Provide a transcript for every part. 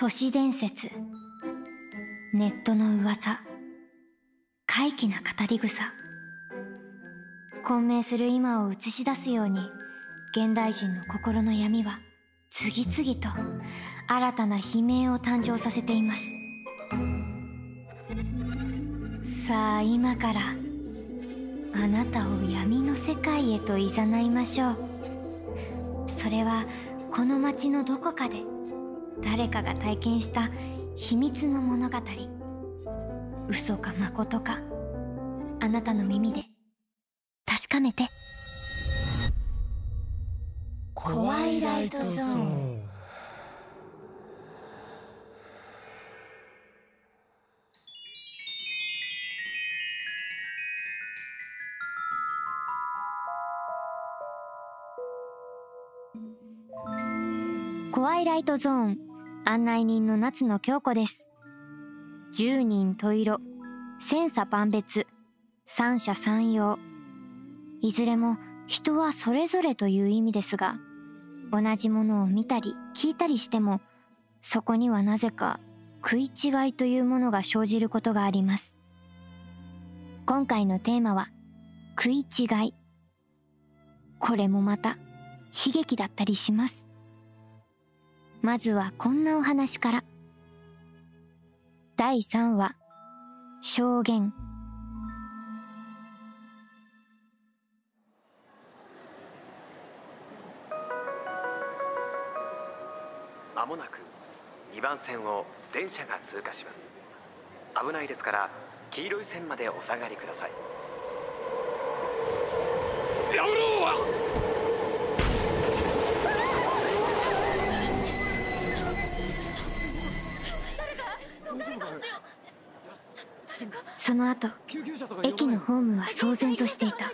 都市伝説。ネットの噂。怪奇な語り草。混迷する今を映し出すように現代人の心の闇は次々と新たな悲鳴を誕生させています。さあ今からあなたを闇の世界へと誘いましょう。それはこの街のどこかで誰かが体験した秘密の物語。嘘か誠か。あなたの耳で。確かめて。コワイライトゾーン。コワイライトゾーン案内人の夏野京子です。十人十色。千差万別。三者三様。いずれも人はそれぞれという意味ですが同じものを見たり聞いたりしてもそこにはなぜか食い違いというものが生じることがあります。今回のテーマは食い違い。これもまた悲劇だったりします。まずはこんなお話から。第3話証言。まもなく2番線を電車が通過します。危ないですから黄色い線までお下がりください。やめろその後駅のホームは騒然としていた。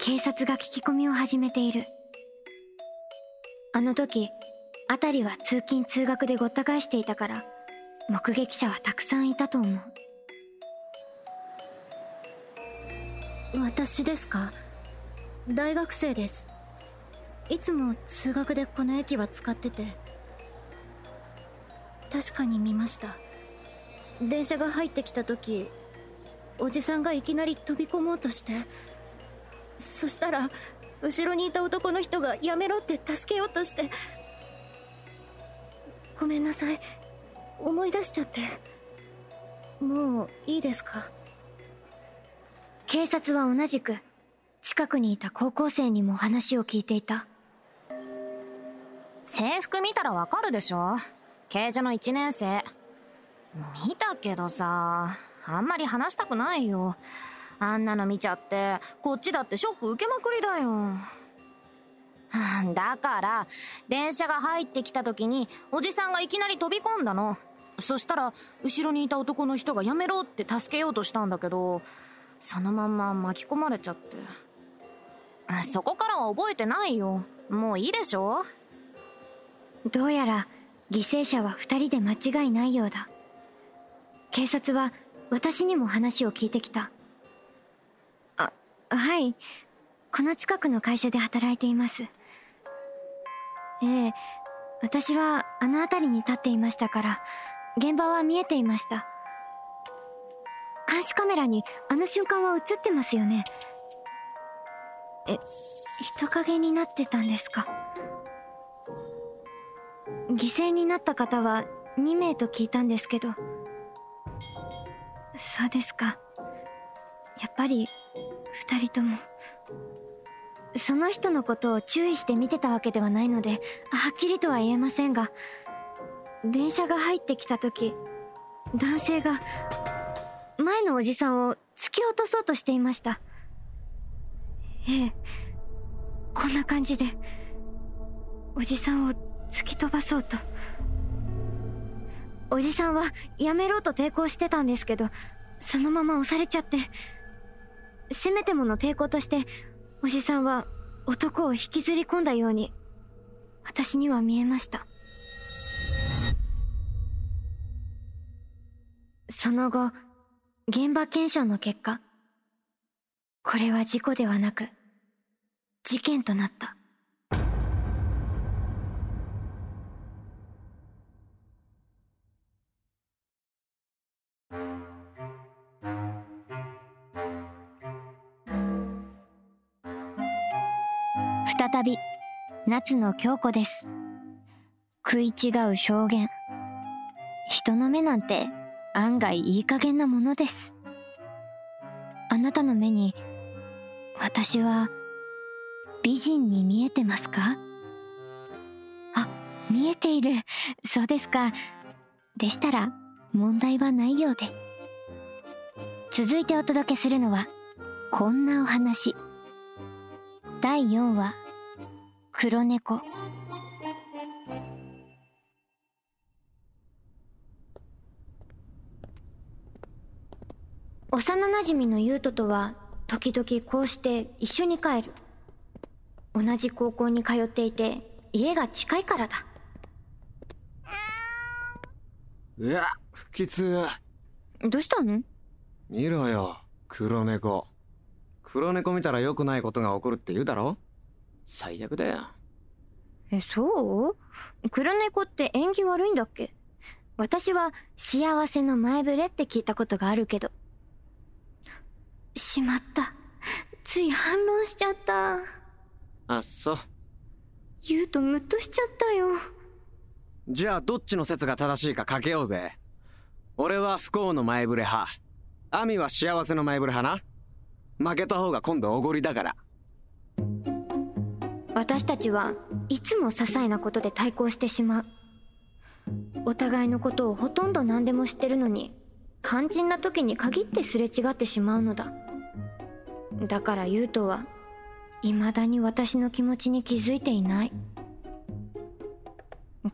警察が聞き込みを始めている。あの時辺りは通勤通学でごった返していたから目撃者はたくさんいたと思う。私ですか？大学生です。いつも通学でこの駅は使ってて。確かに見ました。電車が入ってきた時おじさんがいきなり飛び込もうとしてそしたら後ろにいた男の人がやめろって助けようとしてごめんなさい。思い出しちゃって。もういいですか？警察は同じく近くにいた高校生にも話を聞いていた。制服見たらわかるでしょ刑事の1年生。見たけどさあんまり話したくないよ。あんなの見ちゃってこっちだってショック受けまくりだよ。だから電車が入ってきた時におじさんがいきなり飛び込んだの。そしたら後ろにいた男の人がやめろって助けようとしたんだけどそのまんま巻き込まれちゃって。そこからは覚えてないよ。もういいでしょ？どうやら犠牲者は2人で間違いないようだ。警察は私にも話を聞いてきた。あはい。この近くの会社で働いています。ええ私はあの辺りに立っていましたから現場は見えていました。監視カメラにあの瞬間は映ってますよね。え人影になってたんですか？犠牲になった方は2名と聞いたんですけど。そうですか。やっぱり2人とも。その人のことを注意して見てたわけではないのではっきりとは言えませんが電車が入ってきた時男性が前のおじさんを突き落とそうとしていました。ええこんな感じでおじさんを突き飛ばそうと。おじさんはやめろと抵抗してたんですけどそのまま押されちゃって。せめてもの抵抗としておじさんは男を引きずり込んだように私には見えました。その後現場検証の結果これは事故ではなく事件となった。再び夏野京子です。食い違う証言。人の目なんて案外いい加減なものです。あなたの目に私は美人に見えてますか？あ見えている。そうですか。でしたら問題はないようで。続いてお届けするのはこんなお話。第4話。黒猫。幼なじみの優斗とは時々こうして一緒に帰る。同じ高校に通っていて家が近いからだ。うわ不吉。どうしたの？見ろよ黒猫。黒猫見たら良くないことが起こるって言うだろ？最悪だよ。えそう？黒猫って縁起悪いんだっけ？私は幸せの前触れって聞いたことがあるけど。しまった。つい反論しちゃった。あそう。言うとムッとしちゃったよ。じゃあどっちの説が正しいか賭けようぜ。俺は不幸の前触れ派。アミは幸せの前触れ派な。負けた方が今度おごりだから私たちはいつも些細なことで対抗してしまう。お互いのことをほとんど何でも知ってるのに肝心な時に限ってすれ違ってしまうのだ。だから優斗は未だに私の気持ちに気づいていない。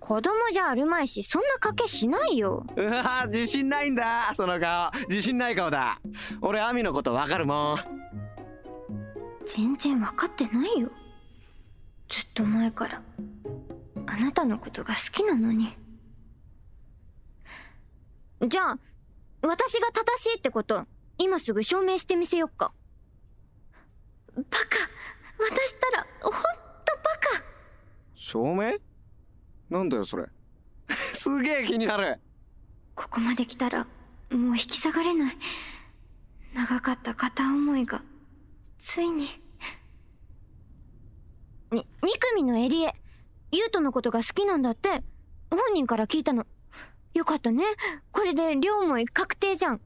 子供じゃあるまいしそんな賭けしないよ。うわ自信ないんだ。その顔。自信ない顔だ。俺アミのことわかるもん。全然分かってないよずっと前からあなたのことが好きなのに。じゃあ私が正しいってこと今すぐ証明してみせよっか。バカ。私ったらほんとバカ。証明？なんだよそれ。すげえ気になる。ここまで来たらもう引き下がれない。長かった片思いがついにに二組のエリエ。優斗のことが好きなんだって。本人から聞いたの。よかったね。これで両思い確定じゃん。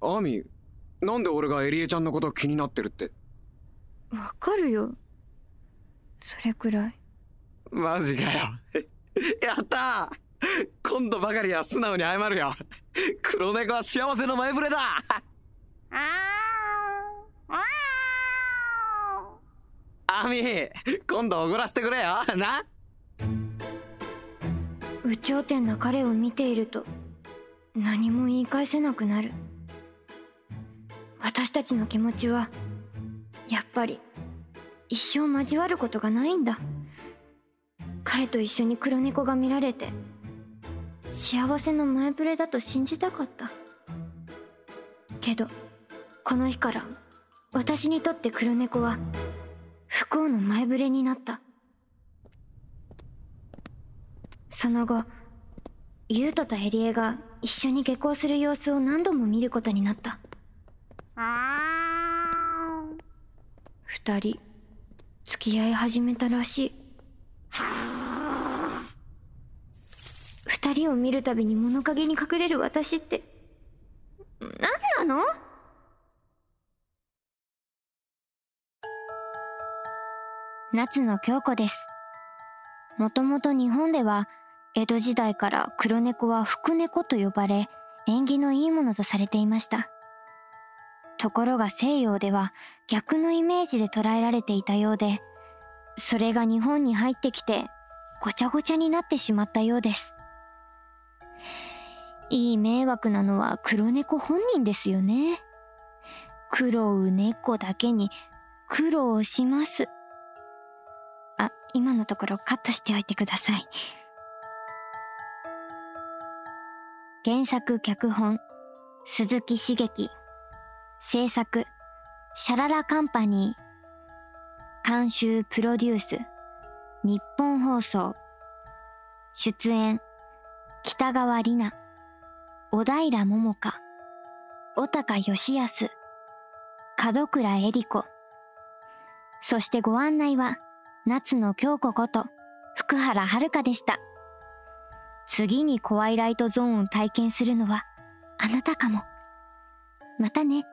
アミなんで俺がエリエちゃんのこと気になってるって？わかるよ。それくらい。マジかよ。やったー。今度ばかりは素直に謝るよ。黒猫は幸せの前触れだアミ今度おごらせてくれよ。な。有頂天な彼を見ていると何も言い返せなくなる。私たちの気持ちはやっぱり一生交わることがないんだ。彼と一緒に黒猫が見られて幸せの前触れだと信じたかった。けどこの日から私にとって黒猫は不幸の前触れになった。その後優斗とエリエが一緒に下校する様子を何度も見ることになった。二人付き合い始めたらしい。二人を見るたびに物陰に隠れる私って何なの？夏野京子です。もともと日本では江戸時代から黒猫は福猫と呼ばれ縁起のいいものとされていました。ところが西洋では逆のイメージで捉えられていたようでそれが日本に入ってきてごちゃごちゃになってしまったようです。いい迷惑なのは黒猫本人ですよね。苦労猫だけに苦労します。今のところカットしておいてください。原作脚本鈴木茂樹。制作シャララカンパニー。監修プロデュース日本放送。出演北川里奈。小平桃香。小高義康。門倉恵里子。そしてご案内は、夏野京子こと、福原遥でした。次にコワイライトゾーンを体験するのは、あなたかも。またね。